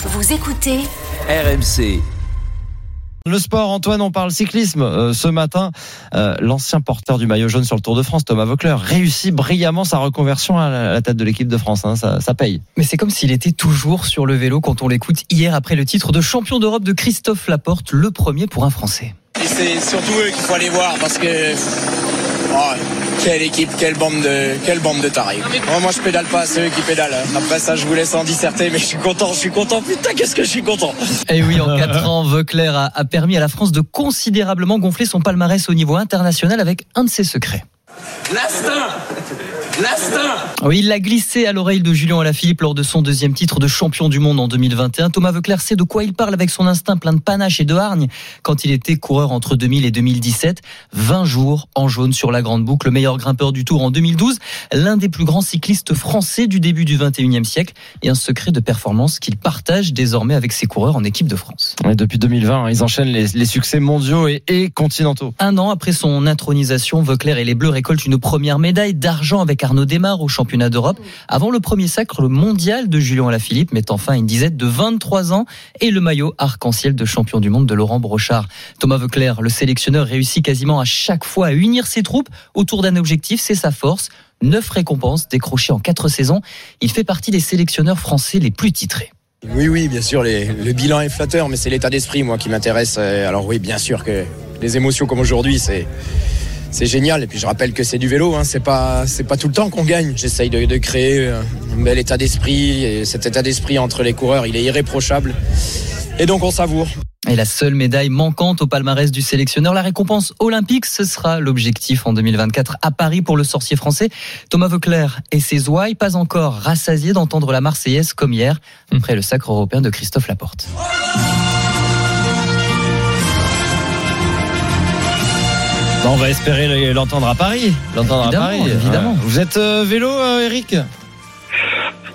Vous écoutez RMC. Le sport, Antoine, on parle cyclisme. Euh, ce matin, euh, l'ancien porteur du maillot jaune sur le Tour de France, Thomas Voeckler, réussit brillamment sa reconversion à la, à la tête de l'équipe de France. hein. ça, ça paye. Mais c'est comme s'il était toujours sur le vélo quand on l'écoute hier après le titre de champion d'Europe de Christophe Laporte, le premier pour un Français. Et c'est surtout eux qu'il faut aller voir parce que. Oh, quelle équipe, quelle bande de, quelle bande de tarés. Moi, moi, je pédale pas, c'est eux qui pédalent. Après ça, je vous laisse en disserter, mais je suis content, je suis content. Putain, qu'est-ce que je suis content. Et oui, en 4 ans, a, a permis à la France de considérablement gonfler son palmarès au niveau international avec un de ses secrets. L'instinct L'instinct Oui, il l'a glissé à l'oreille de Julien Alaphilippe lors de son deuxième titre de champion du monde en 2021. Thomas Voeckler sait de quoi il parle avec son instinct plein de panache et de hargne quand il était coureur entre 2000 et 2017. 20 jours en jaune sur la grande boucle, le meilleur grimpeur du Tour en 2012, l'un des plus grands cyclistes français du début du 21e siècle et un secret de performance qu'il partage désormais avec ses coureurs en équipe de France. Et depuis 2020, hein, ils enchaînent les, les succès mondiaux et, et continentaux. Un an après son intronisation, Vauclair et les Bleus récoltent une première médaille d'argent avec Arnaud Desmar au championnat d'Europe avant le premier sacre mondial de Julien Alaphilippe mettant fin à une disette de 23 ans et le maillot arc-en-ciel de champion du monde de Laurent Brochard. Thomas Vauclair, le sélectionneur, réussit quasiment à chaque fois à unir ses troupes autour d'un objectif, c'est sa force. Neuf récompenses décrochées en quatre saisons. Il fait partie des sélectionneurs français les plus titrés. Oui, oui, bien sûr, le bilan est flatteur, mais c'est l'état d'esprit, moi, qui m'intéresse. Euh, Alors oui, bien sûr que les émotions comme aujourd'hui, c'est c'est génial. Et puis je rappelle que c'est du vélo, hein, c'est pas pas tout le temps qu'on gagne. J'essaye de, créer euh, un bel état d'esprit. Et cet état d'esprit entre les coureurs, il est irréprochable. Et donc on savoure. Et la seule médaille manquante au palmarès du sélectionneur, la récompense olympique, ce sera l'objectif en 2024 à Paris pour le sorcier français. Thomas Vauclair et ses ouailles, pas encore rassasiés d'entendre la Marseillaise comme hier, après le sacre européen de Christophe Laporte. On va espérer l'entendre à Paris. L'entendre à Évidemment, Paris. évidemment. Ouais. Vous êtes euh, vélo, euh, Eric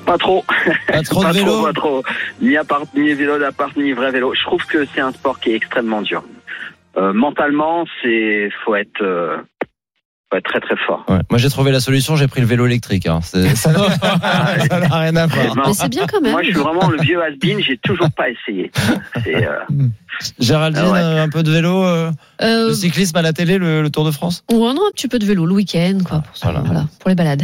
Pas trop. Pas trop pas de vélo trop, pas trop. Ni appart, ni vélo d'appart, ni vrai vélo. Je trouve que c'est un sport qui est extrêmement dur. Euh, mentalement, c'est faut être, être très très fort. Ouais. Moi, j'ai trouvé la solution, j'ai pris le vélo électrique. hein. Ça n'a rien à voir. Non. Mais c'est bien quand même. Moi, je suis vraiment le vieux has-been. J'ai toujours pas essayé. Euh, Géraldine, Ah ouais. euh, un peu de vélo, euh, Euh, le cyclisme à la télé, le, le Tour de France? Ou un petit peu de vélo le week-end, quoi, pour, ça, Voilà. voilà, pour les balades.